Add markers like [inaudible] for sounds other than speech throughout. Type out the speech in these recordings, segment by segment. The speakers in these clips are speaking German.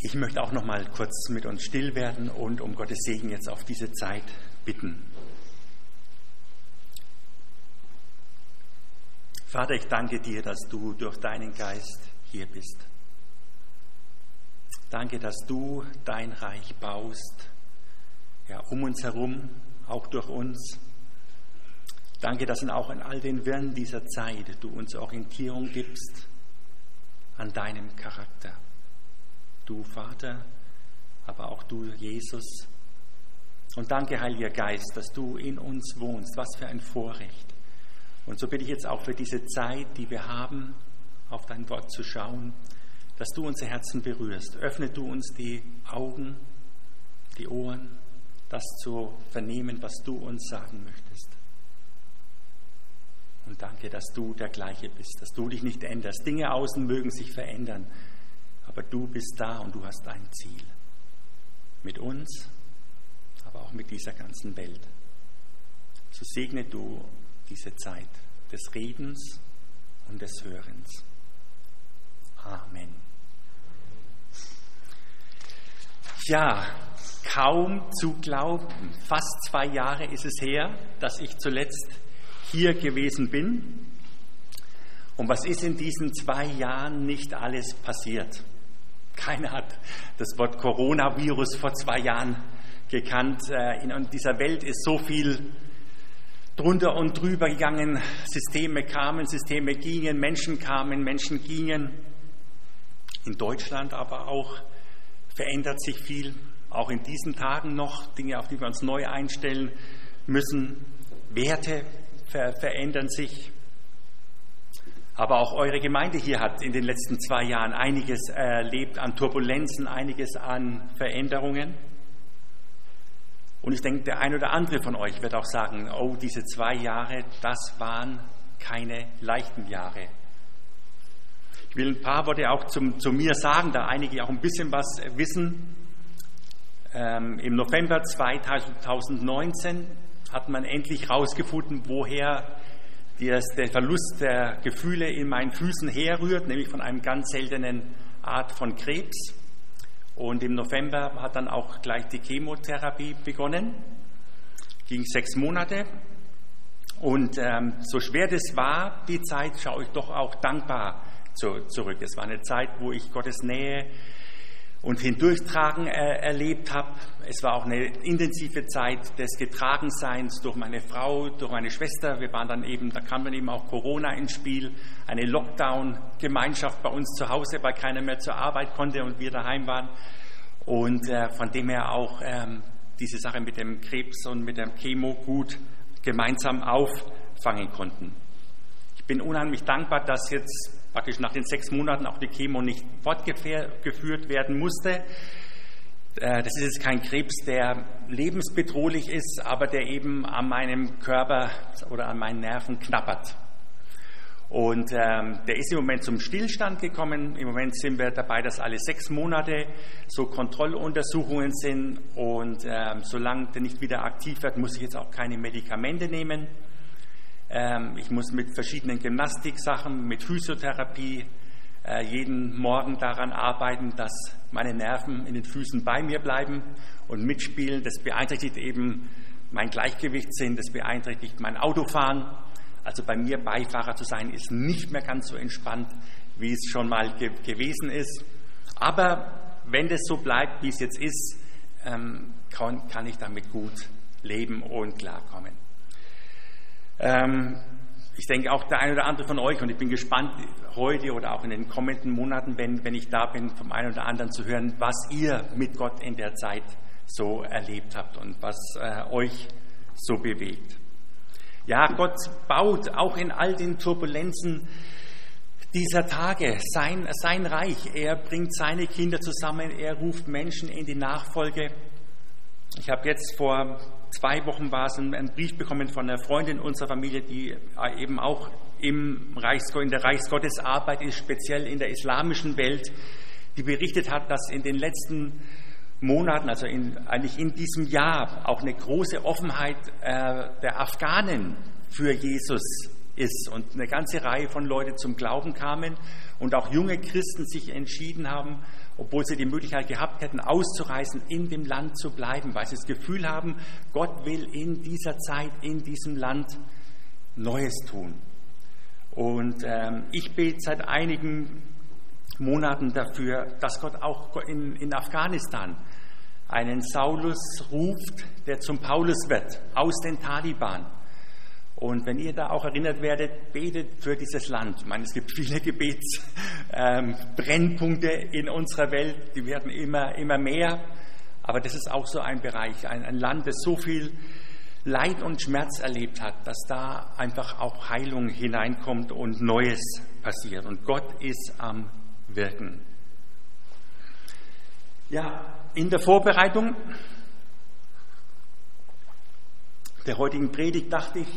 Ich möchte auch noch mal kurz mit uns still werden und um Gottes Segen jetzt auf diese Zeit bitten. Vater, ich danke dir, dass du durch deinen Geist hier bist. Danke, dass du dein Reich baust, ja, um uns herum, auch durch uns. Danke, dass auch in all den Wirren dieser Zeit du uns Orientierung gibst an deinem Charakter. Du Vater, aber auch du Jesus. Und danke, Heiliger Geist, dass du in uns wohnst. Was für ein Vorrecht. Und so bitte ich jetzt auch für diese Zeit, die wir haben, auf dein Wort zu schauen, dass du unser Herzen berührst. Öffne du uns die Augen, die Ohren, das zu vernehmen, was du uns sagen möchtest. Und danke, dass du der gleiche bist, dass du dich nicht änderst. Dinge außen mögen sich verändern, aber du bist da und du hast ein Ziel. Mit uns, aber auch mit dieser ganzen Welt. So segne du diese Zeit des Redens und des Hörens. Amen. Ja, kaum zu glauben. Fast zwei Jahre ist es her, dass ich zuletzt hier gewesen bin. Und was ist in diesen zwei Jahren nicht alles passiert? Keiner hat das Wort Coronavirus vor zwei Jahren gekannt. Äh, in dieser Welt ist so viel drunter und drüber gegangen. Systeme kamen, Systeme gingen, Menschen kamen, Menschen gingen. In Deutschland aber auch verändert sich viel, auch in diesen Tagen noch Dinge, auf die wir uns neu einstellen müssen. Werte ver verändern sich. Aber auch eure Gemeinde hier hat in den letzten zwei Jahren einiges erlebt an Turbulenzen, einiges an Veränderungen. Und ich denke, der ein oder andere von euch wird auch sagen, oh, diese zwei Jahre, das waren keine leichten Jahre. Ich will ein paar Worte auch zum, zu mir sagen, da einige auch ein bisschen was wissen. Ähm, Im November 2019 hat man endlich herausgefunden, woher der Verlust der Gefühle in meinen Füßen herrührt, nämlich von einem ganz seltenen Art von Krebs. Und im November hat dann auch gleich die Chemotherapie begonnen. Ging sechs Monate. Und ähm, so schwer das war, die Zeit, schaue ich doch auch dankbar zu, zurück. Es war eine Zeit, wo ich Gottes Nähe und Hindurchtragen äh, erlebt habe. Es war auch eine intensive Zeit des Getragenseins durch meine Frau, durch meine Schwester. Wir waren dann eben, da kam dann eben auch Corona ins Spiel, eine Lockdown-Gemeinschaft bei uns zu Hause, weil keiner mehr zur Arbeit konnte und wir daheim waren. Und äh, von dem her auch ähm, diese Sache mit dem Krebs und mit dem Chemo gut gemeinsam auffangen konnten. Ich bin unheimlich dankbar, dass jetzt praktisch nach den sechs Monaten auch die Chemo nicht fortgeführt werden musste. Äh, das ist jetzt kein Krebs, der lebensbedrohlich ist, aber der eben an meinem Körper oder an meinen Nerven knappert. Und ähm, der ist im Moment zum Stillstand gekommen. Im Moment sind wir dabei, dass alle sechs Monate so Kontrolluntersuchungen sind. Und ähm, solange der nicht wieder aktiv wird, muss ich jetzt auch keine Medikamente nehmen. Ähm, ich muss mit verschiedenen Gymnastiksachen, mit Physiotherapie äh, jeden Morgen daran arbeiten, dass meine Nerven in den Füßen bei mir bleiben und mitspielen. Das beeinträchtigt eben mein Gleichgewichtssinn, das beeinträchtigt mein Autofahren. Also bei mir Beifahrer zu sein, ist nicht mehr ganz so entspannt, wie es schon mal ge gewesen ist. Aber wenn das so bleibt, wie es jetzt ist, ähm, kann, kann ich damit gut leben und klarkommen. Ähm, ich denke auch der eine oder andere von euch, und ich bin gespannt heute oder auch in den kommenden Monaten, wenn, wenn ich da bin, vom einen oder anderen zu hören, was ihr mit Gott in der Zeit so erlebt habt und was äh, euch so bewegt. Ja, Gott baut auch in all den Turbulenzen dieser Tage sein, sein Reich. Er bringt seine Kinder zusammen, er ruft Menschen in die Nachfolge. Ich habe jetzt vor zwei Wochen war es einen Brief bekommen von einer Freundin unserer Familie, die äh, eben auch im Reichsgott, in der Reichsgottesarbeit ist, speziell in der islamischen Welt, die berichtet hat, dass in den letzten Monaten, also in, eigentlich in diesem Jahr, auch eine große Offenheit äh, der Afghanen für Jesus ist und eine ganze Reihe von Leuten zum Glauben kamen und auch junge Christen sich entschieden haben, obwohl sie die Möglichkeit gehabt hätten, auszureisen, in dem Land zu bleiben, weil sie das Gefühl haben, Gott will in dieser Zeit, in diesem Land Neues tun. Und ähm, ich bete seit einigen Monaten dafür, dass Gott auch in, in Afghanistan einen Saulus ruft, der zum Paulus wird, aus den Taliban. Und wenn ihr da auch erinnert werdet, betet für dieses Land. Ich meine, es gibt viele [laughs] Gebetsbrennpunkte ähm, in unserer Welt, die werden immer, immer mehr. Aber das ist auch so ein Bereich, ein, ein Land, das so viel Leid und Schmerz erlebt hat, dass da einfach auch Heilung hineinkommt und Neues passiert. Und Gott ist am Wirken. Ja, in der Vorbereitung der heutigen Predigt dachte ich,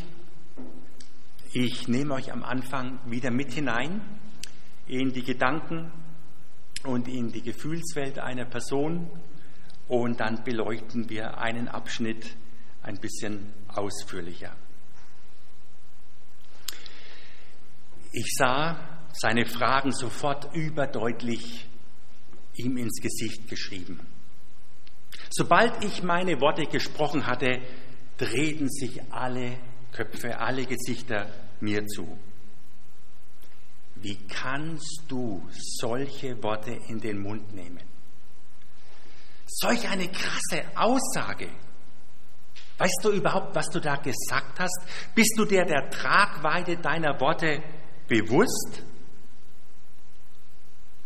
ich nehme euch am Anfang wieder mit hinein in die Gedanken und in die Gefühlswelt einer Person und dann beleuchten wir einen Abschnitt ein bisschen ausführlicher. Ich sah seine Fragen sofort überdeutlich ihm ins Gesicht geschrieben. Sobald ich meine Worte gesprochen hatte, drehten sich alle Köpfe, alle Gesichter mir zu. Wie kannst du solche Worte in den Mund nehmen? Solch eine krasse Aussage. Weißt du überhaupt, was du da gesagt hast? Bist du dir der Tragweite deiner Worte bewusst?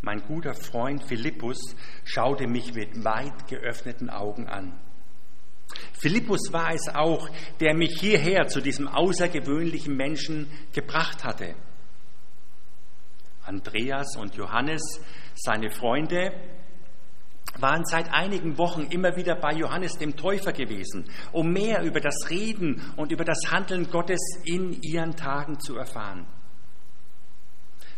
Mein guter Freund Philippus schaute mich mit weit geöffneten Augen an. Philippus war es auch, der mich hierher zu diesem außergewöhnlichen Menschen gebracht hatte. Andreas und Johannes, seine Freunde, waren seit einigen Wochen immer wieder bei Johannes dem Täufer gewesen, um mehr über das Reden und über das Handeln Gottes in ihren Tagen zu erfahren.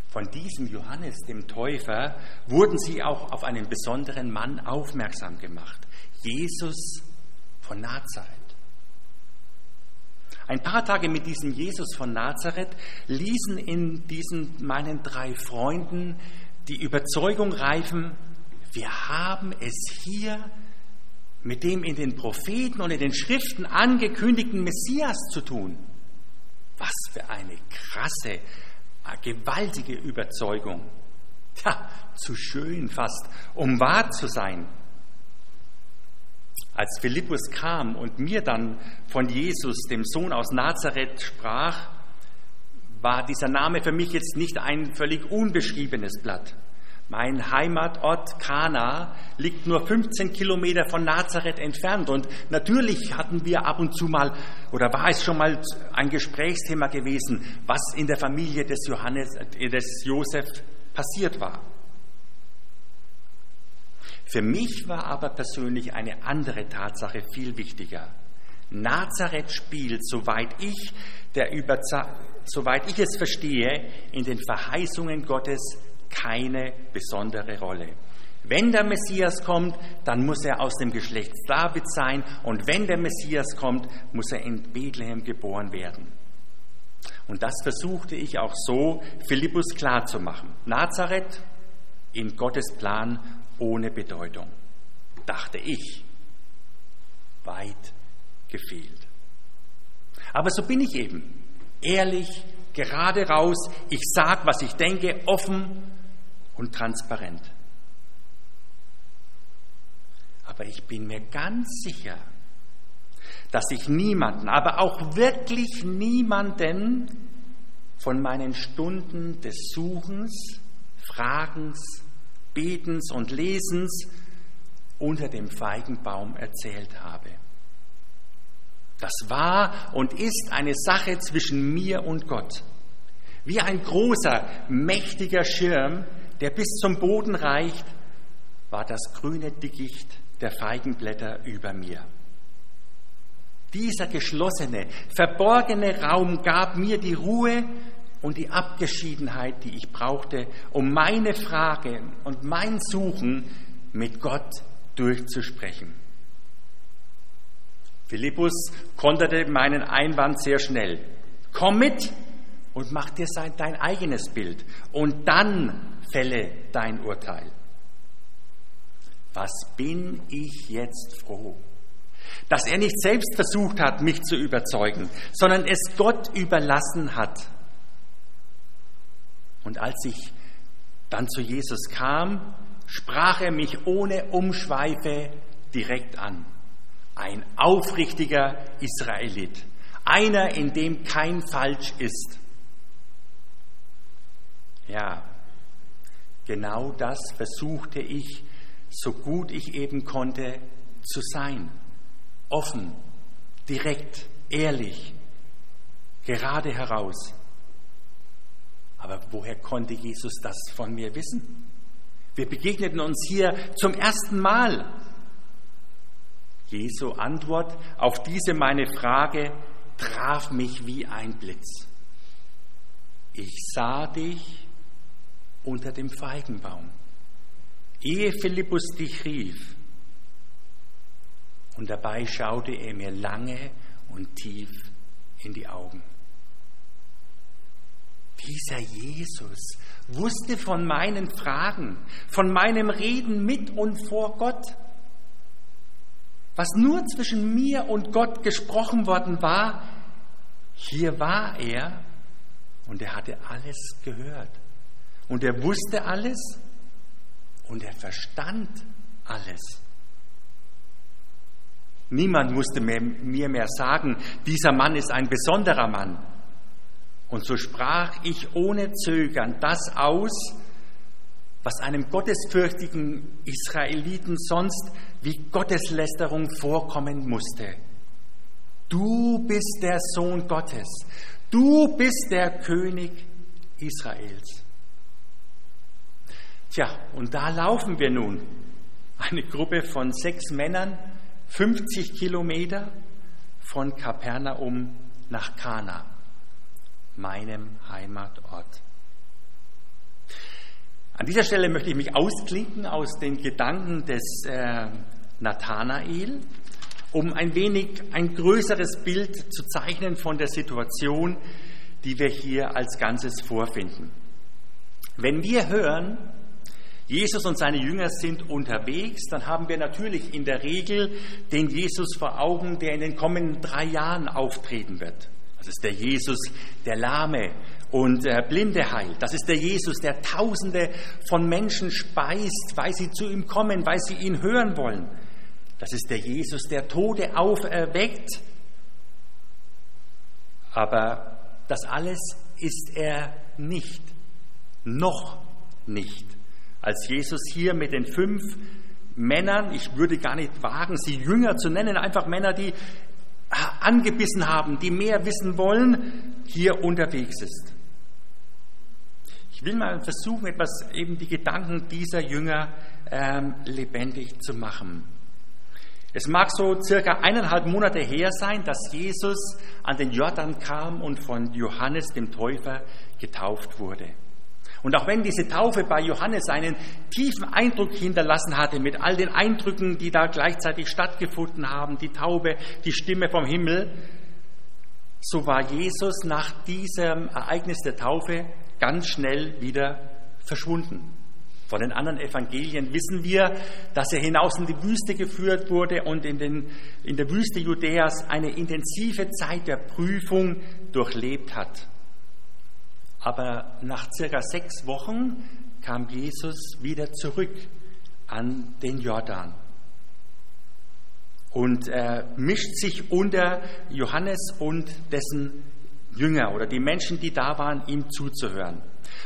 Von diesem Johannes dem Täufer wurden sie auch auf einen besonderen Mann aufmerksam gemacht, Jesus von Nazareth. Ein paar Tage mit diesem Jesus von Nazareth ließen in diesen meinen drei Freunden die Überzeugung reifen, wir haben es hier mit dem in den Propheten und in den Schriften angekündigten Messias zu tun. Was für eine krasse eine gewaltige Überzeugung. Ja, zu schön fast, um wahr zu sein. Als Philippus kam und mir dann von Jesus, dem Sohn aus Nazareth, sprach, war dieser Name für mich jetzt nicht ein völlig unbeschriebenes Blatt. Mein Heimatort Kana liegt nur 15 Kilometer von Nazareth entfernt und natürlich hatten wir ab und zu mal oder war es schon mal ein Gesprächsthema gewesen, was in der Familie des Johannes, äh, des Josef passiert war. Für mich war aber persönlich eine andere Tatsache viel wichtiger. Nazareth spielt, soweit ich, der soweit ich es verstehe, in den Verheißungen Gottes keine besondere Rolle. Wenn der Messias kommt, dann muss er aus dem Geschlecht David sein und wenn der Messias kommt, muss er in Bethlehem geboren werden. Und das versuchte ich auch so Philippus klarzumachen. Nazareth in Gottes Plan ohne Bedeutung, dachte ich. Weit gefehlt. Aber so bin ich eben. Ehrlich, gerade raus, ich sag, was ich denke, offen und transparent. Aber ich bin mir ganz sicher, dass ich niemanden, aber auch wirklich niemanden von meinen Stunden des Suchens, Fragens, Betens und Lesens unter dem Feigenbaum erzählt habe. Das war und ist eine Sache zwischen mir und Gott. Wie ein großer, mächtiger Schirm, der bis zum Boden reicht, war das grüne Dickicht der Feigenblätter über mir. Dieser geschlossene, verborgene Raum gab mir die Ruhe und die Abgeschiedenheit, die ich brauchte, um meine Fragen und mein Suchen mit Gott durchzusprechen. Philippus konterte meinen Einwand sehr schnell. Komm mit und mach dir sein, dein eigenes Bild und dann fälle dein Urteil. Was bin ich jetzt froh, dass er nicht selbst versucht hat, mich zu überzeugen, sondern es Gott überlassen hat. Und als ich dann zu Jesus kam, sprach er mich ohne Umschweife direkt an. Ein aufrichtiger Israelit, einer, in dem kein Falsch ist. Ja, genau das versuchte ich, so gut ich eben konnte, zu sein. Offen, direkt, ehrlich, gerade heraus. Aber woher konnte Jesus das von mir wissen? Wir begegneten uns hier zum ersten Mal. Jesu Antwort auf diese meine Frage traf mich wie ein Blitz. Ich sah dich unter dem Feigenbaum, ehe Philippus dich rief. Und dabei schaute er mir lange und tief in die Augen. Dieser Jesus wusste von meinen Fragen, von meinem Reden mit und vor Gott. Was nur zwischen mir und Gott gesprochen worden war, hier war er und er hatte alles gehört. Und er wusste alles und er verstand alles. Niemand musste mir mehr sagen, dieser Mann ist ein besonderer Mann. Und so sprach ich ohne Zögern das aus, was einem gottesfürchtigen Israeliten sonst wie Gotteslästerung vorkommen musste. Du bist der Sohn Gottes, du bist der König Israels. Tja, und da laufen wir nun, eine Gruppe von sechs Männern, 50 Kilometer von Kapernaum nach Kana meinem Heimatort. An dieser Stelle möchte ich mich ausklinken aus den Gedanken des äh, Nathanael, um ein wenig ein größeres Bild zu zeichnen von der Situation, die wir hier als Ganzes vorfinden. Wenn wir hören, Jesus und seine Jünger sind unterwegs, dann haben wir natürlich in der Regel den Jesus vor Augen, der in den kommenden drei Jahren auftreten wird. Das ist der Jesus, der Lahme und äh, Blinde heilt. Das ist der Jesus, der Tausende von Menschen speist, weil sie zu ihm kommen, weil sie ihn hören wollen. Das ist der Jesus, der Tode auferweckt. Aber das alles ist er nicht. Noch nicht. Als Jesus hier mit den fünf Männern, ich würde gar nicht wagen, sie Jünger zu nennen, einfach Männer, die angebissen haben, die mehr wissen wollen, hier unterwegs ist. Ich will mal versuchen, etwas eben die Gedanken dieser Jünger ähm, lebendig zu machen. Es mag so circa eineinhalb Monate her sein, dass Jesus an den Jordan kam und von Johannes dem Täufer getauft wurde. Und auch wenn diese Taufe bei Johannes einen tiefen Eindruck hinterlassen hatte, mit all den Eindrücken, die da gleichzeitig stattgefunden haben, die Taube, die Stimme vom Himmel, so war Jesus nach diesem Ereignis der Taufe ganz schnell wieder verschwunden. Von den anderen Evangelien wissen wir, dass er hinaus in die Wüste geführt wurde und in, den, in der Wüste Judäas eine intensive Zeit der Prüfung durchlebt hat. Aber nach circa sechs Wochen kam Jesus wieder zurück an den Jordan und er mischt sich unter Johannes und dessen Jünger oder die Menschen, die da waren, ihm zuzuhören.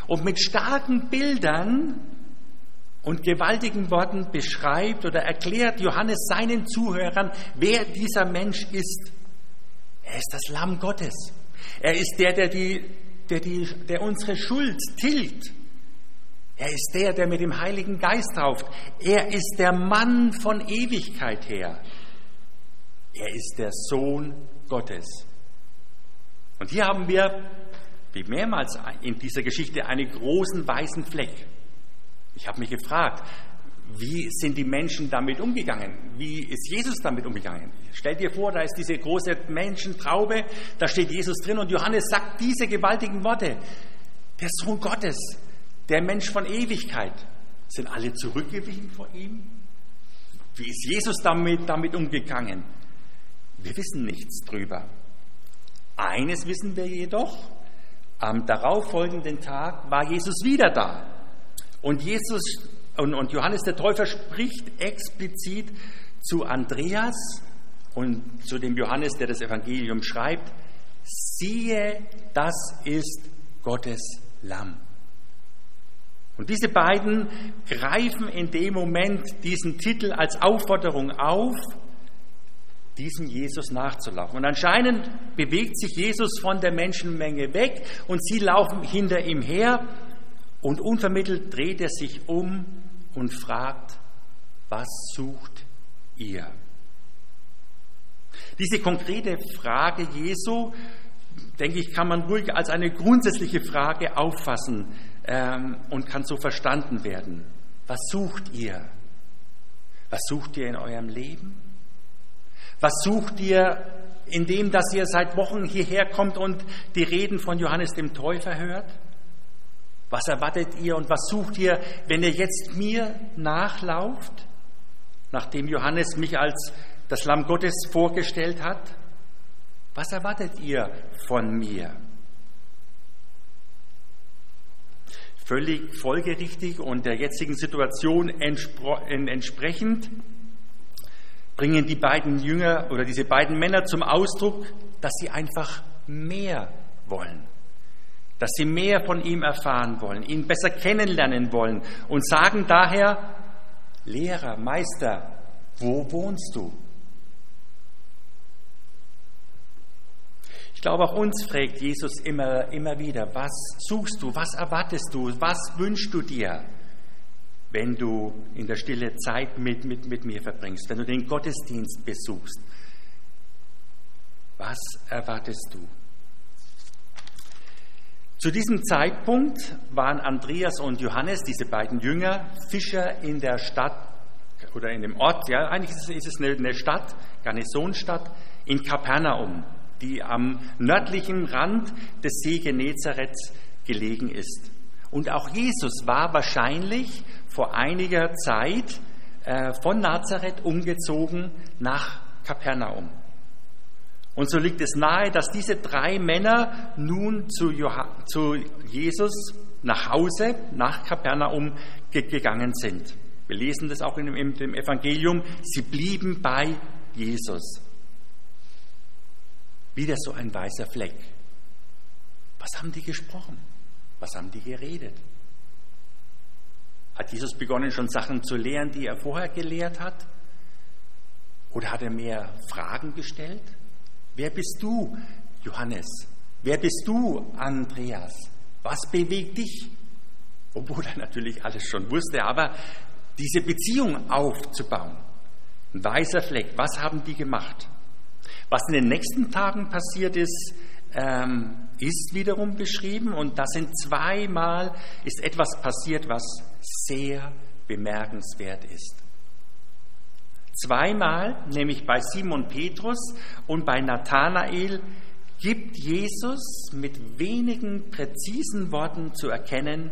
Und mit starken Bildern und gewaltigen Worten beschreibt oder erklärt Johannes seinen Zuhörern, wer dieser Mensch ist. Er ist das Lamm Gottes. Er ist der, der die der, die, der unsere Schuld tilgt. Er ist der, der mit dem Heiligen Geist tauft. Er ist der Mann von Ewigkeit her. Er ist der Sohn Gottes. Und hier haben wir, wie mehrmals in dieser Geschichte, einen großen weißen Fleck. Ich habe mich gefragt, Wie sind die Menschen damit umgegangen? Wie ist Jesus damit umgegangen? Stell dir vor, da ist diese große Menschentraube, da steht Jesus drin und Johannes sagt diese gewaltigen Worte. Der Sohn Gottes, der Mensch von Ewigkeit. Sind alle zurückgewichen vor ihm? Wie ist Jesus damit, damit umgegangen? Wir wissen nichts drüber. Eines wissen wir jedoch, am darauffolgenden Tag war Jesus wieder da. Und Jesus und, und Johannes der Täufer spricht explizit zu Andreas und zu dem Johannes, der das Evangelium schreibt, siehe, das ist Gottes Lamm. Und diese beiden greifen in dem Moment diesen Titel als Aufforderung auf, diesem Jesus nachzulaufen. Und anscheinend bewegt sich Jesus von der Menschenmenge weg und sie laufen hinter ihm her und unvermittelt dreht er sich um und fragt, was sucht ihr? Diese konkrete Frage Jesu, denke ich, kann man ruhig als eine grundsätzliche Frage auffassen ähm, und kann so verstanden werden. Was sucht ihr? Was sucht ihr in eurem Leben? Was sucht ihr in dem, dass ihr seit Wochen hierher kommt und die Reden von Johannes dem Täufer hört? Was erwartet ihr und was sucht ihr, wenn ihr jetzt mir nachlauft, nachdem Johannes mich als das Lamm Gottes vorgestellt hat? Was erwartet ihr von mir? Völlig folgerichtig und der jetzigen Situation entsprechend bringen die beiden Jünger oder diese beiden Männer zum Ausdruck, dass sie einfach mehr wollen, dass sie mehr von ihm erfahren wollen, ihn besser kennenlernen wollen und sagen daher, Lehrer, Meister, wo wohnst du? Ich glaube, auch uns fragt Jesus immer, immer wieder, was suchst du, was erwartest du, was wünschst du dir? wenn du in der Stille Zeit mit, mit, mit mir verbringst, wenn du den Gottesdienst besuchst. Was erwartest du? Zu diesem Zeitpunkt waren Andreas und Johannes, diese beiden Jünger, Fischer in der Stadt oder in dem Ort, ja, eigentlich ist es eine Stadt, Garnisonstadt in Kapernaum, die am nördlichen Rand des See Genezareth gelegen ist. Und auch Jesus war wahrscheinlich vor einiger Zeit äh, von Nazareth umgezogen nach Kapernaum. Und so liegt es nahe, dass diese drei Männer nun zu, zu Jesus nach Hause, nach Kapernaum ge gegangen sind. Wir lesen das auch in dem Evangelium. Sie blieben bei Jesus. Wieder so ein weißer Fleck. Was haben die gesprochen? Was haben die geredet? Hat Jesus begonnen, schon Sachen zu lehren, die er vorher gelehrt hat? Oder hat er mehr Fragen gestellt? Wer bist du, Johannes? Wer bist du, Andreas? Was bewegt dich? Obwohl er natürlich alles schon wusste, aber diese Beziehung aufzubauen. Ein weißer Fleck, was haben die gemacht? Was in den nächsten Tagen passiert ist, ähm, ist wiederum beschrieben und da sind zweimal ist etwas passiert, was sehr bemerkenswert ist. Zweimal, nämlich bei Simon Petrus und bei Nathanael, gibt Jesus mit wenigen präzisen Worten zu erkennen,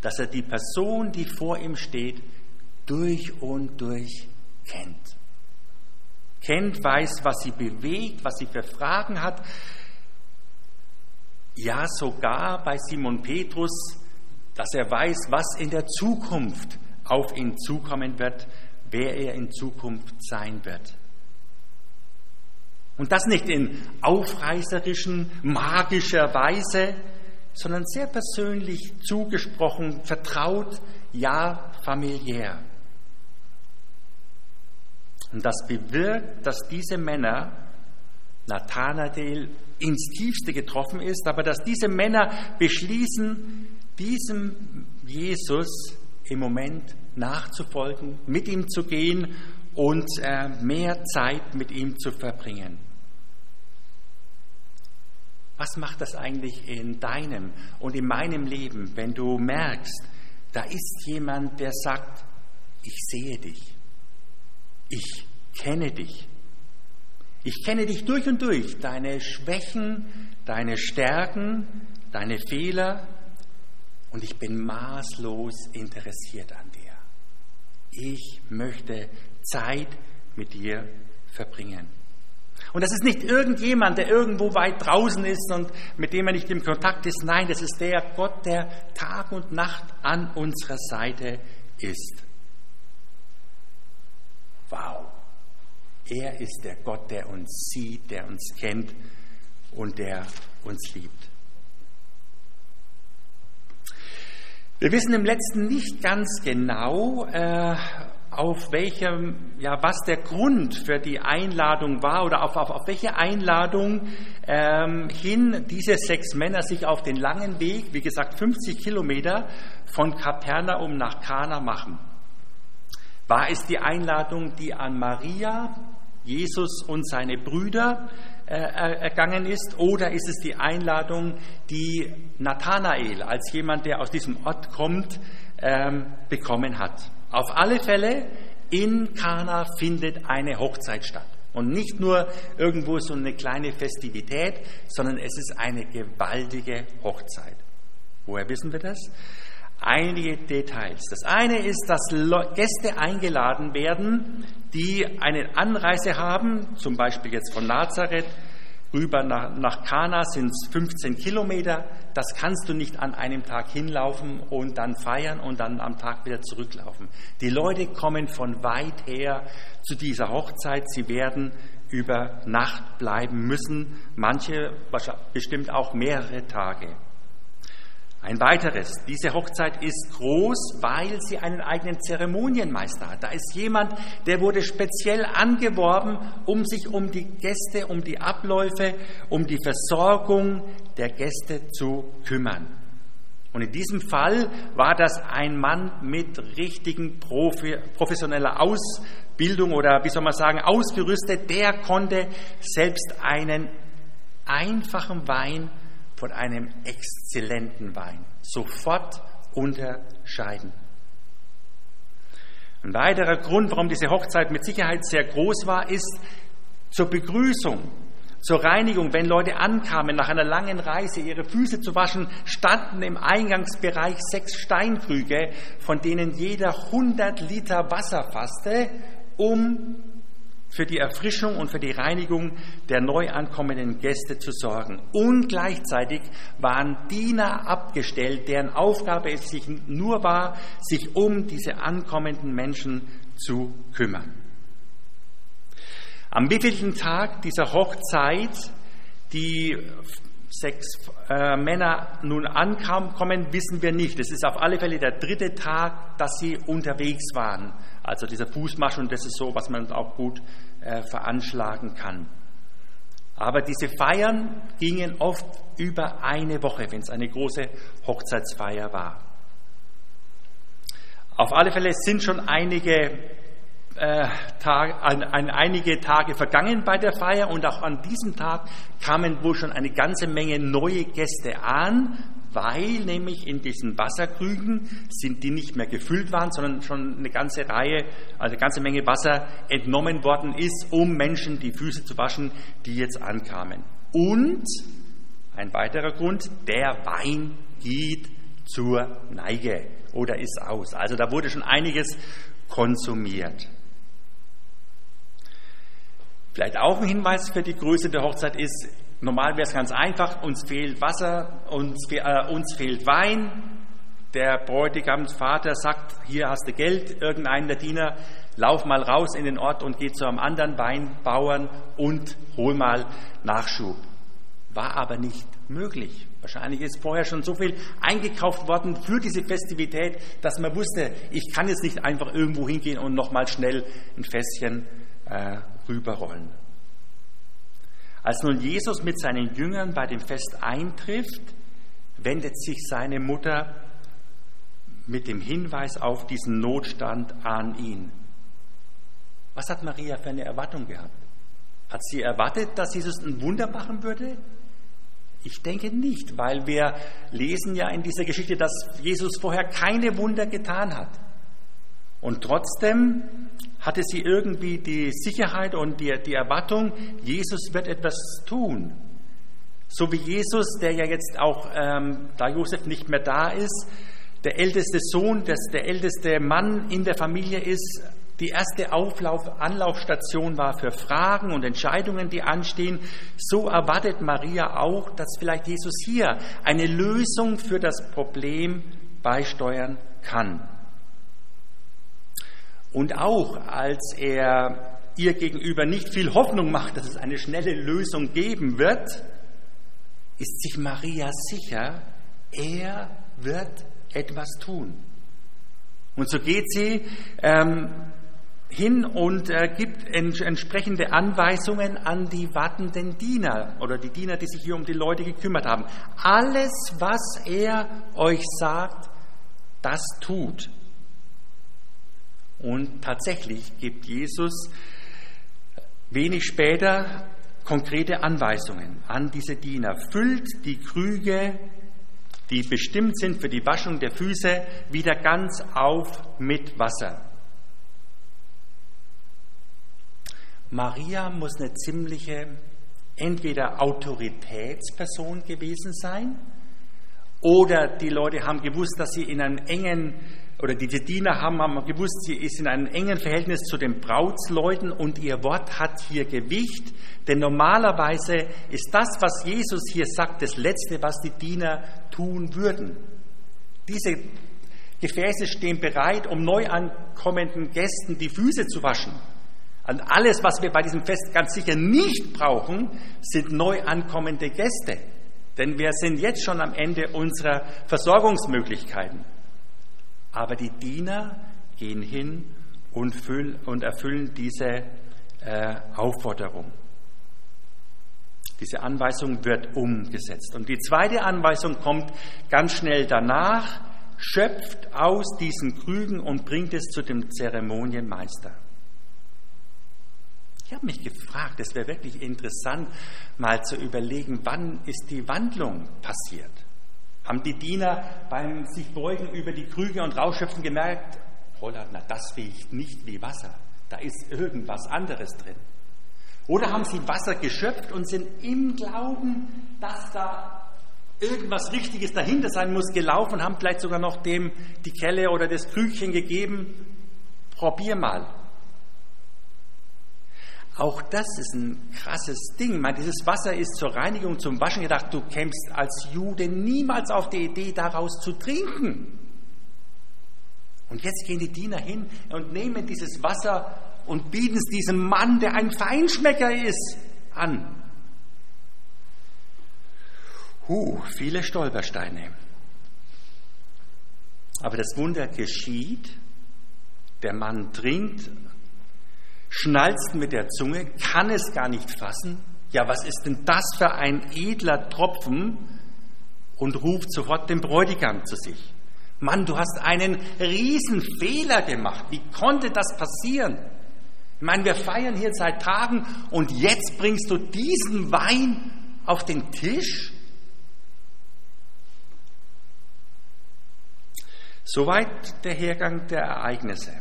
dass er die Person, die vor ihm steht, durch und durch kennt. Kennt, weiß, was sie bewegt, was sie für Fragen hat, ja sogar bei Simon Petrus, dass er weiß, was in der Zukunft auf ihn zukommen wird, wer er in Zukunft sein wird. Und das nicht in aufreißerischen, magischer Weise, sondern sehr persönlich zugesprochen, vertraut, ja familiär. Und das bewirkt, dass diese Männer Nathanael ins Tiefste getroffen ist, aber dass diese Männer beschließen, diesem Jesus im Moment nachzufolgen, mit ihm zu gehen und äh, mehr Zeit mit ihm zu verbringen. Was macht das eigentlich in deinem und in meinem Leben, wenn du merkst, da ist jemand, der sagt, ich sehe dich. Ich kenne dich. Ich kenne dich durch und durch, deine Schwächen, deine Stärken, deine Fehler und ich bin maßlos interessiert an dir. Ich möchte Zeit mit dir verbringen. Und das ist nicht irgendjemand, der irgendwo weit draußen ist und mit dem er nicht im Kontakt ist. Nein, das ist der Gott, der Tag und Nacht an unserer Seite ist. Wow. Er ist der Gott, der uns sieht, der uns kennt und der uns liebt. Wir wissen im letzten nicht ganz genau, äh, auf welchem, ja, was der Grund für die Einladung war oder auf, auf, auf welche Einladung ähm, hin diese sechs Männer sich auf den langen Weg, wie gesagt 50 Kilometer von Kapernaum nach Kana machen. War es die Einladung, die an Maria, Jesus und seine Brüder äh, ergangen ist, oder ist es die Einladung, die Nathanael als jemand, der aus diesem Ort kommt, ähm, bekommen hat? Auf alle Fälle, in Kana findet eine Hochzeit statt. Und nicht nur irgendwo so eine kleine Festivität, sondern es ist eine gewaltige Hochzeit. Woher wissen wir das? einige Details. Das eine ist, dass Gäste eingeladen werden, die eine Anreise haben, zum Beispiel jetzt von Nazareth rüber nach, nach Kana sind es 15 Kilometer. Das kannst du nicht an einem Tag hinlaufen und dann feiern und dann am Tag wieder zurücklaufen. Die Leute kommen von weit her zu dieser Hochzeit. Sie werden über Nacht bleiben müssen, manche bestimmt auch mehrere Tage. Ein weiteres, diese Hochzeit ist groß, weil sie einen eigenen Zeremonienmeister hat. Da ist jemand, der wurde speziell angeworben, um sich um die Gäste, um die Abläufe, um die Versorgung der Gäste zu kümmern. Und in diesem Fall war das ein Mann mit richtigen Profi, professioneller Ausbildung oder wie soll man sagen, ausgerüstet, der konnte selbst einen einfachen Wein von einem exzellenten Wein. Sofort unterscheiden. Ein weiterer Grund, warum diese Hochzeit mit Sicherheit sehr groß war, ist zur Begrüßung, zur Reinigung. Wenn Leute ankamen, nach einer langen Reise ihre Füße zu waschen, standen im Eingangsbereich sechs Steinkrüge, von denen jeder 100 Liter Wasser fasste, um für die Erfrischung und für die Reinigung der neu ankommenden Gäste zu sorgen. Und gleichzeitig waren Diener abgestellt, deren Aufgabe es sich nur war, sich um diese ankommenden Menschen zu kümmern. Am wievielten Tag dieser Hochzeit die sechs äh, Männer nun ankommen, wissen wir nicht. Es ist auf alle Fälle der dritte Tag, dass sie unterwegs waren. Also dieser Fußmarsch und das ist so, was man auch gut äh, veranschlagen kann. Aber diese Feiern gingen oft über eine Woche, wenn es eine große Hochzeitsfeier war. Auf alle Fälle sind schon einige, äh, Tag, an, an einige Tage vergangen bei der Feier und auch an diesem Tag kamen wohl schon eine ganze Menge neue Gäste an, weil nämlich in diesen Wasserkrügen sind die nicht mehr gefüllt waren, sondern schon eine ganze Reihe, also eine ganze Menge Wasser entnommen worden ist, um Menschen die Füße zu waschen, die jetzt ankamen. Und ein weiterer Grund, der Wein geht zur Neige oder ist aus. Also da wurde schon einiges konsumiert. Vielleicht auch ein Hinweis für die Größe der Hochzeit ist, Normal wäre es ganz einfach, uns fehlt Wasser, uns, äh, uns fehlt Wein. Der Bräutigamsvater sagt, hier hast du Geld, irgendein der Diener, lauf mal raus in den Ort und geh zu einem anderen Weinbauern und hol mal Nachschub. War aber nicht möglich. Wahrscheinlich ist vorher schon so viel eingekauft worden für diese Festivität, dass man wusste, ich kann jetzt nicht einfach irgendwo hingehen und nochmal schnell ein Fässchen äh, rüberrollen. Als nun Jesus mit seinen Jüngern bei dem Fest eintrifft, wendet sich seine Mutter mit dem Hinweis auf diesen Notstand an ihn. Was hat Maria für eine Erwartung gehabt? Hat sie erwartet, dass Jesus ein Wunder machen würde? Ich denke nicht, weil wir lesen ja in dieser Geschichte, dass Jesus vorher keine Wunder getan hat. Und trotzdem hatte sie irgendwie die Sicherheit und die, die Erwartung, Jesus wird etwas tun. So wie Jesus, der ja jetzt auch, ähm, da Josef nicht mehr da ist, der älteste Sohn, das, der älteste Mann in der Familie ist, die erste Auflauf, Anlaufstation war für Fragen und Entscheidungen, die anstehen. So erwartet Maria auch, dass vielleicht Jesus hier eine Lösung für das Problem beisteuern kann. Und auch als er ihr gegenüber nicht viel Hoffnung macht, dass es eine schnelle Lösung geben wird, ist sich Maria sicher, er wird etwas tun. Und so geht sie ähm, hin und äh, gibt ents entsprechende Anweisungen an die wartenden Diener oder die Diener, die sich hier um die Leute gekümmert haben. Alles, was er euch sagt, das tut. Und tatsächlich gibt Jesus wenig später konkrete Anweisungen an diese Diener. Füllt die Krüge, die bestimmt sind für die Waschung der Füße, wieder ganz auf mit Wasser. Maria muss eine ziemliche entweder Autoritätsperson gewesen sein oder die Leute haben gewusst, dass sie in einem engen oder diese Diener haben, haben gewusst, sie ist in einem engen Verhältnis zu den Brautsleuten und ihr Wort hat hier Gewicht, denn normalerweise ist das, was Jesus hier sagt, das Letzte, was die Diener tun würden. Diese Gefäße stehen bereit, um neu ankommenden Gästen die Füße zu waschen. Und alles, was wir bei diesem Fest ganz sicher nicht brauchen, sind neu ankommende Gäste. Denn wir sind jetzt schon am Ende unserer Versorgungsmöglichkeiten. Aber die Diener gehen hin und, füllen, und erfüllen diese äh, Aufforderung. Diese Anweisung wird umgesetzt. Und die zweite Anweisung kommt ganz schnell danach, schöpft aus diesen Krügen und bringt es zu dem Zeremonienmeister. Ich habe mich gefragt, es wäre wirklich interessant, mal zu überlegen, wann ist die Wandlung passiert? Haben die Diener beim sich beugen über die Krüge und Rauschöpfen gemerkt, Holland, na das riecht nicht wie Wasser, da ist irgendwas anderes drin. Oder haben sie Wasser geschöpft und sind im Glauben, dass da irgendwas Richtiges dahinter sein muss, gelaufen und haben vielleicht sogar noch dem die Kelle oder das Krügchen gegeben, probier mal. Auch das ist ein krasses Ding. Meine, dieses Wasser ist zur Reinigung, zum Waschen gedacht. Du kämpfst als Jude niemals auf die Idee, daraus zu trinken. Und jetzt gehen die Diener hin und nehmen dieses Wasser und bieten es diesem Mann, der ein Feinschmecker ist, an. Huh, viele Stolpersteine. Aber das Wunder geschieht. Der Mann trinkt schnalzt mit der Zunge, kann es gar nicht fassen. Ja, was ist denn das für ein edler Tropfen? Und ruft sofort den Bräutigam zu sich. Mann, du hast einen Riesenfehler gemacht. Wie konnte das passieren? Ich meine, wir feiern hier seit Tagen und jetzt bringst du diesen Wein auf den Tisch? Soweit der Hergang der Ereignisse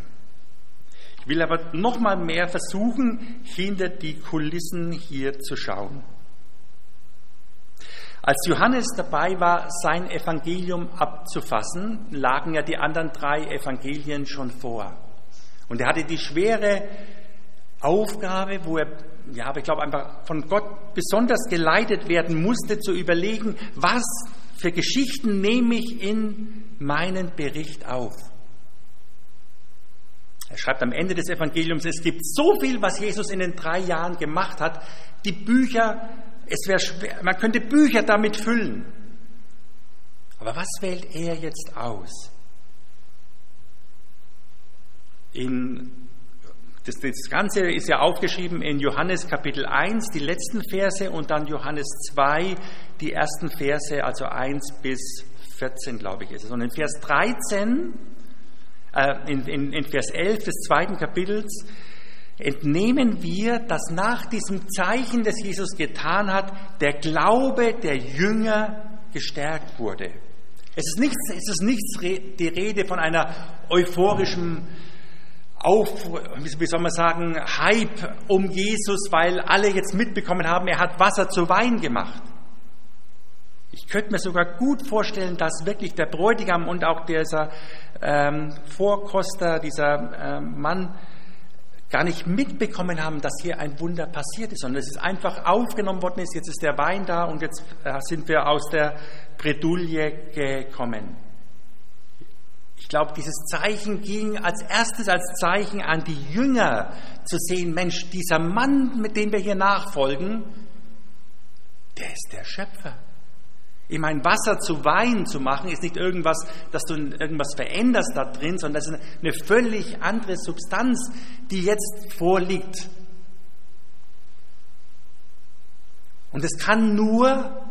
will aber noch mal mehr versuchen, hinter die Kulissen hier zu schauen. Als Johannes dabei war, sein Evangelium abzufassen, lagen ja die anderen drei Evangelien schon vor. Und er hatte die schwere Aufgabe, wo er, ja, ich glaube einfach von Gott besonders geleitet werden musste, zu überlegen, was für Geschichten nehme ich in meinen Bericht auf. Schreibt am Ende des Evangeliums, es gibt so viel, was Jesus in den drei Jahren gemacht hat. Die Bücher, es wäre schwer, man könnte Bücher damit füllen. Aber was wählt er jetzt aus? In, das, das Ganze ist ja aufgeschrieben in Johannes Kapitel 1, die letzten Verse, und dann Johannes 2, die ersten Verse, also 1 bis 14, glaube ich, ist es. Und in Vers 13 äh, in, in, in Vers 11 des zweiten Kapitels, entnehmen wir, dass nach diesem Zeichen, das Jesus getan hat, der Glaube der Jünger gestärkt wurde. Es ist nichts, es ist nichts die Rede von einer euphorischen auf, wie soll man sagen, Hype um Jesus, weil alle jetzt mitbekommen haben, er hat Wasser zu Wein gemacht. Ich könnte mir sogar gut vorstellen, dass wirklich der Bräutigam und auch dieser ähm, Vorkoster, dieser ähm, Mann, gar nicht mitbekommen haben, dass hier ein Wunder passiert ist, sondern es ist einfach aufgenommen worden ist, jetzt ist der Wein da und jetzt äh, sind wir aus der Bredouille gekommen. Ich glaube, dieses Zeichen ging als erstes als Zeichen an die Jünger zu sehen, Mensch, dieser Mann, mit dem wir hier nachfolgen, der ist der Schöpfer. Ich meine, Wasser zu Wein zu machen, ist nicht irgendwas, dass du irgendwas veränderst da drin, sondern das ist eine völlig andere Substanz, die jetzt vorliegt. Und es kann nur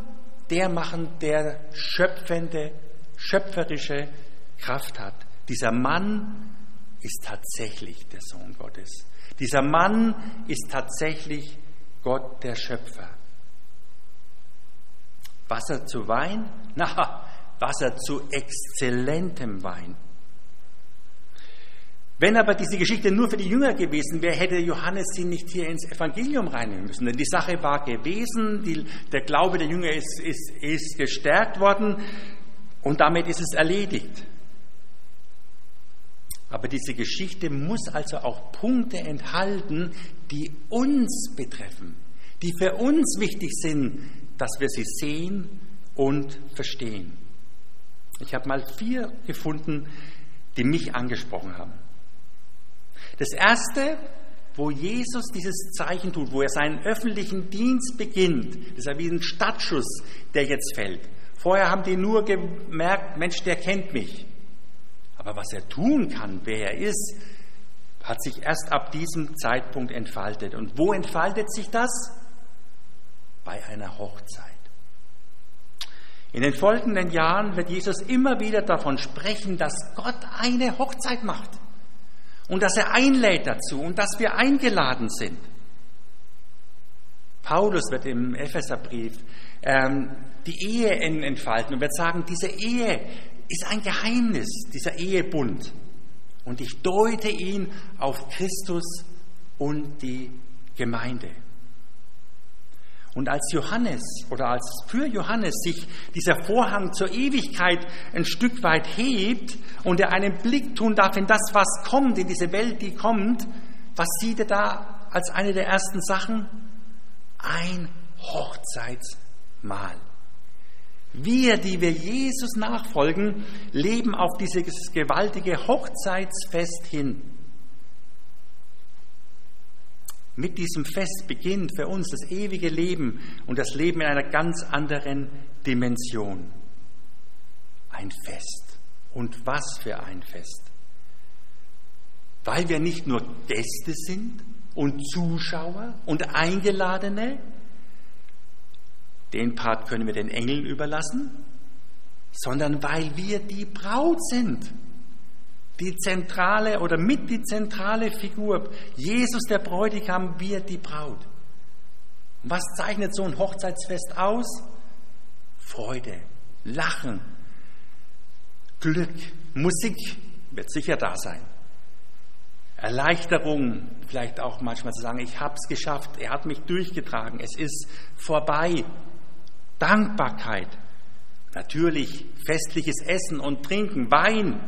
der machen, der schöpfende, schöpferische Kraft hat. Dieser Mann ist tatsächlich der Sohn Gottes. Dieser Mann ist tatsächlich Gott der Schöpfer. Wasser zu Wein? Na, Wasser zu exzellentem Wein. Wenn aber diese Geschichte nur für die Jünger gewesen wäre, hätte Johannes sie nicht hier ins Evangelium reinnehmen müssen. Denn die Sache war gewesen, die, der Glaube der Jünger ist, ist, ist gestärkt worden und damit ist es erledigt. Aber diese Geschichte muss also auch Punkte enthalten, die uns betreffen, die für uns wichtig sind, dass wir sie sehen und verstehen. Ich habe mal vier gefunden, die mich angesprochen haben. Das erste, wo Jesus dieses Zeichen tut, wo er seinen öffentlichen Dienst beginnt, das ist ja wie ein Startschuss, der jetzt fällt. Vorher haben die nur gemerkt, Mensch, der kennt mich. Aber was er tun kann, wer er ist, hat sich erst ab diesem Zeitpunkt entfaltet. Und wo entfaltet sich das? Bei einer Hochzeit. In den folgenden Jahren wird Jesus immer wieder davon sprechen, dass Gott eine Hochzeit macht und dass er einlädt dazu und dass wir eingeladen sind. Paulus wird im Epheserbrief ähm, die Ehe entfalten und wird sagen, diese Ehe ist ein Geheimnis, dieser Ehebund. Und ich deute ihn auf Christus und die Gemeinde. Und als Johannes oder als für Johannes sich dieser Vorhang zur Ewigkeit ein Stück weit hebt und er einen Blick tun darf in das, was kommt, in diese Welt, die kommt, was sieht er da als eine der ersten Sachen? Ein Hochzeitsmahl. Wir, die wir Jesus nachfolgen, leben auf dieses gewaltige Hochzeitsfest hin. Mit diesem Fest beginnt für uns das ewige Leben und das Leben in einer ganz anderen Dimension. Ein Fest. Und was für ein Fest. Weil wir nicht nur Gäste sind und Zuschauer und Eingeladene, den Part können wir den Engeln überlassen, sondern weil wir die Braut sind die zentrale oder mit die zentrale Figur. Jesus der Bräutigam, wir die Braut. was zeichnet so ein Hochzeitsfest aus? Freude, Lachen, Glück, Musik wird sicher da sein. Erleichterung, vielleicht auch manchmal zu sagen, ich habe es geschafft, er hat mich durchgetragen, es ist vorbei. Dankbarkeit, natürlich festliches Essen und Trinken, Wein,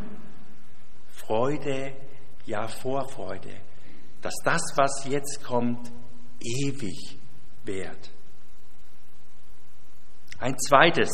Freude, ja Vorfreude, dass das, was jetzt kommt, ewig währt. Ein zweites,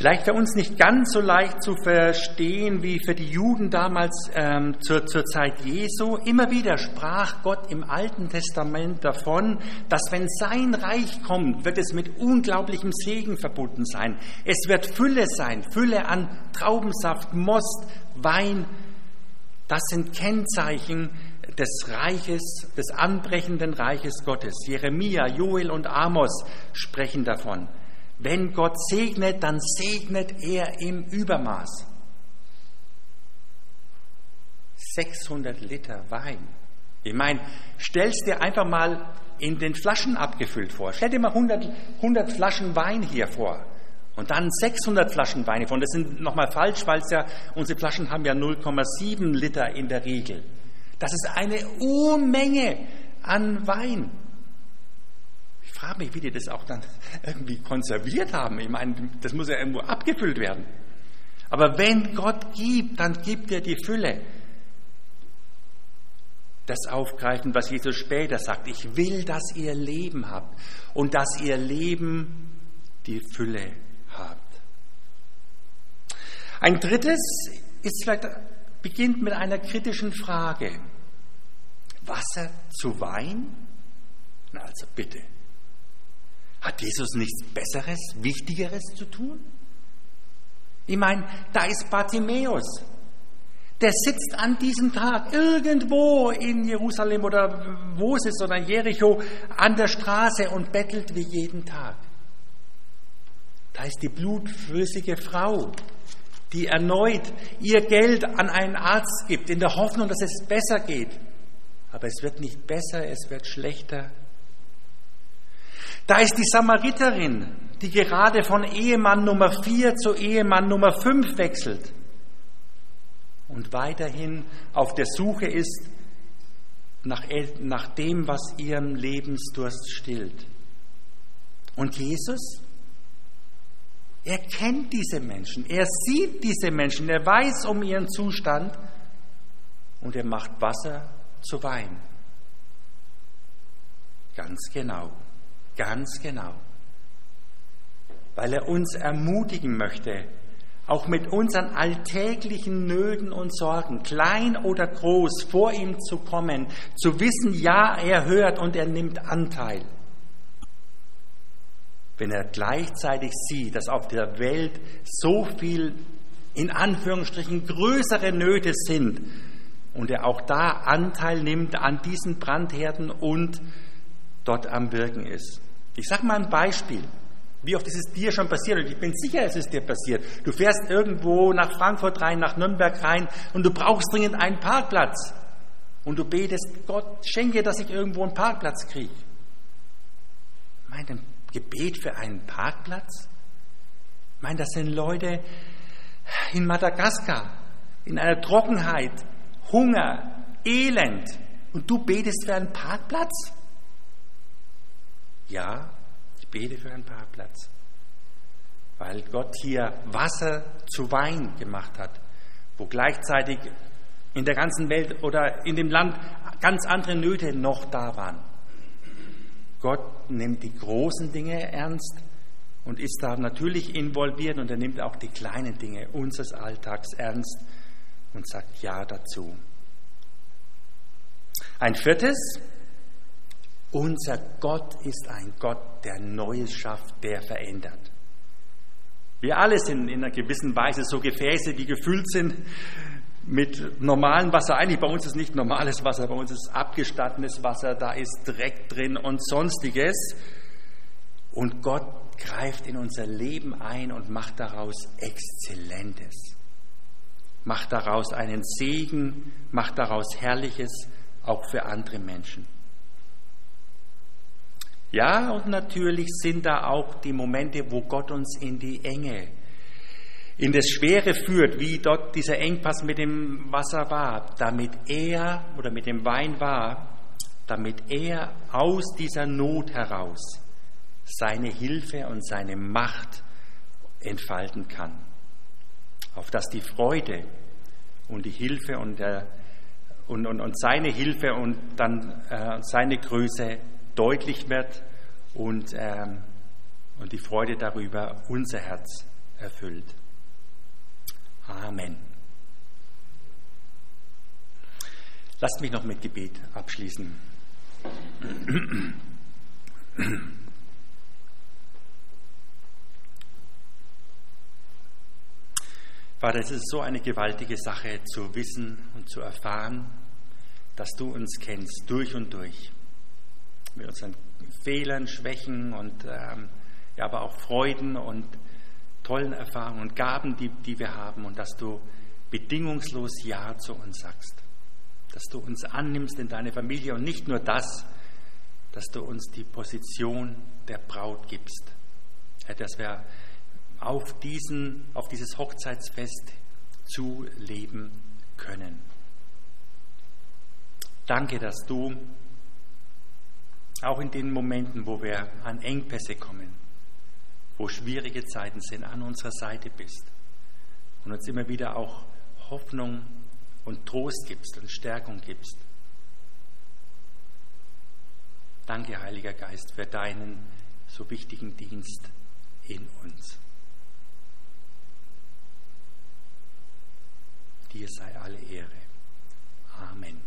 Vielleicht für uns nicht ganz so leicht zu verstehen wie für die Juden damals ähm, zur, zur Zeit Jesu. Immer wieder sprach Gott im Alten Testament davon, dass wenn sein Reich kommt, wird es mit unglaublichem Segen verbunden sein. Es wird Fülle sein, Fülle an Traubensaft, Most, Wein. Das sind Kennzeichen des Reiches, des anbrechenden Reiches Gottes. Jeremia, Joel und Amos sprechen davon. Wenn Gott segnet, dann segnet er im Übermaß. 600 Liter Wein. Ich meine, stellst dir einfach mal in den Flaschen abgefüllt vor. Stell dir mal 100, 100 Flaschen Wein hier vor. Und dann 600 Flaschen Wein von. Das sind nochmal falsch, weil ja, unsere Flaschen haben ja 0,7 Liter in der Regel. Das ist eine Unmenge an Wein. Frage mich, wie die das auch dann [laughs] irgendwie konserviert haben. Ich meine, das muss ja irgendwo abgefüllt werden. Aber wenn Gott gibt, dann gibt er die Fülle. Das aufgreifen, was Jesus später sagt. Ich will, dass ihr Leben habt und dass ihr Leben die Fülle habt. Ein drittes ist vielleicht, beginnt mit einer kritischen Frage. Wasser zu Wein? Na also bitte. Hat Jesus nichts Besseres, Wichtigeres zu tun? Ich meine, da ist Bartimäus. Der sitzt an diesem Tag irgendwo in Jerusalem oder wo es ist oder in Jericho an der Straße und bettelt wie jeden Tag. Da ist die blutflüssige Frau, die erneut ihr Geld an einen Arzt gibt, in der Hoffnung, dass es besser geht. Aber es wird nicht besser, es wird schlechter. Da ist die Samariterin, die gerade von Ehemann Nummer 4 zu Ehemann Nummer 5 wechselt und weiterhin auf der Suche ist nach, nach dem, was ihren Lebensdurst stillt. Und Jesus, er kennt diese Menschen, er sieht diese Menschen, er weiß um ihren Zustand und er macht Wasser zu Wein. Ganz genau, ganz genau weil er uns ermutigen möchte, auch mit unseren alltäglichen Nöten und Sorgen, klein oder groß, vor ihm zu kommen, zu wissen, ja, er hört und er nimmt Anteil. Wenn er gleichzeitig sieht, dass auf der Welt so viel in Anführungsstrichen größere Nöte sind und er auch da Anteil nimmt an diesen Brandherden und dort am Wirken ist. Ich sage mal ein Beispiel. Wie oft ist es dir schon passiert? Und ich bin sicher, es ist dir passiert. Du fährst irgendwo nach Frankfurt rein, nach Nürnberg rein und du brauchst dringend einen Parkplatz. Und du betest, Gott schenke, dass ich irgendwo einen Parkplatz kriege. Mein ein Gebet für einen Parkplatz? Ich meine, das sind Leute in Madagaskar, in einer Trockenheit, Hunger, Elend. Und du betest für einen Parkplatz? Ja, bete für einen Parkplatz, weil Gott hier Wasser zu Wein gemacht hat, wo gleichzeitig in der ganzen Welt oder in dem Land ganz andere Nöte noch da waren. Gott nimmt die großen Dinge ernst und ist da natürlich involviert und er nimmt auch die kleinen Dinge unseres Alltags ernst und sagt Ja dazu. Ein viertes, unser Gott ist ein Gott, der Neues schafft, der verändert. Wir alle sind in einer gewissen Weise so Gefäße, die gefüllt sind mit normalem Wasser. Eigentlich bei uns ist nicht normales Wasser, bei uns ist abgestandenes Wasser, da ist Dreck drin und sonstiges. Und Gott greift in unser Leben ein und macht daraus Exzellentes. Macht daraus einen Segen, macht daraus Herrliches, auch für andere Menschen. Ja, und natürlich sind da auch die Momente, wo Gott uns in die Enge, in das Schwere führt, wie dort dieser Engpass mit dem Wasser war, damit er oder mit dem Wein war, damit er aus dieser Not heraus seine Hilfe und seine Macht entfalten kann. Auf dass die Freude und die Hilfe und, der, und, und, und seine Hilfe und dann äh, seine Größe deutlich wird und, ähm, und die Freude darüber unser Herz erfüllt. Amen. Lasst mich noch mit Gebet abschließen. Vater, es ist so eine gewaltige Sache zu wissen und zu erfahren, dass du uns kennst durch und durch mit unseren Fehlern, Schwächen und ähm, ja, aber auch Freuden und tollen Erfahrungen und Gaben, die, die wir haben und dass du bedingungslos Ja zu uns sagst, dass du uns annimmst in deine Familie und nicht nur das, dass du uns die Position der Braut gibst, dass wir auf, diesen, auf dieses Hochzeitsfest zuleben können. Danke, dass du auch in den Momenten, wo wir an Engpässe kommen, wo schwierige Zeiten sind, an unserer Seite bist und uns immer wieder auch Hoffnung und Trost gibst und Stärkung gibst. Danke, Heiliger Geist, für deinen so wichtigen Dienst in uns. Dir sei alle Ehre. Amen.